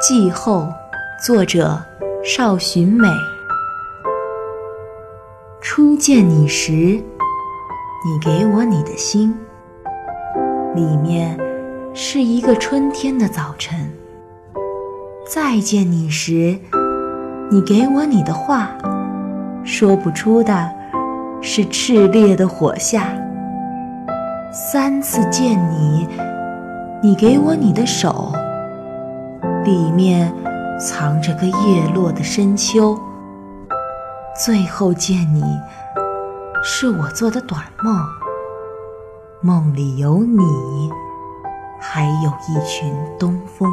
季后，作者邵寻美。初见你时，你给我你的心，里面是一个春天的早晨；再见你时，你给我你的话，说不出的是炽烈的火下；三次见你，你给我你的手。里面藏着个叶落的深秋，最后见你，是我做的短梦，梦里有你，还有一群东风。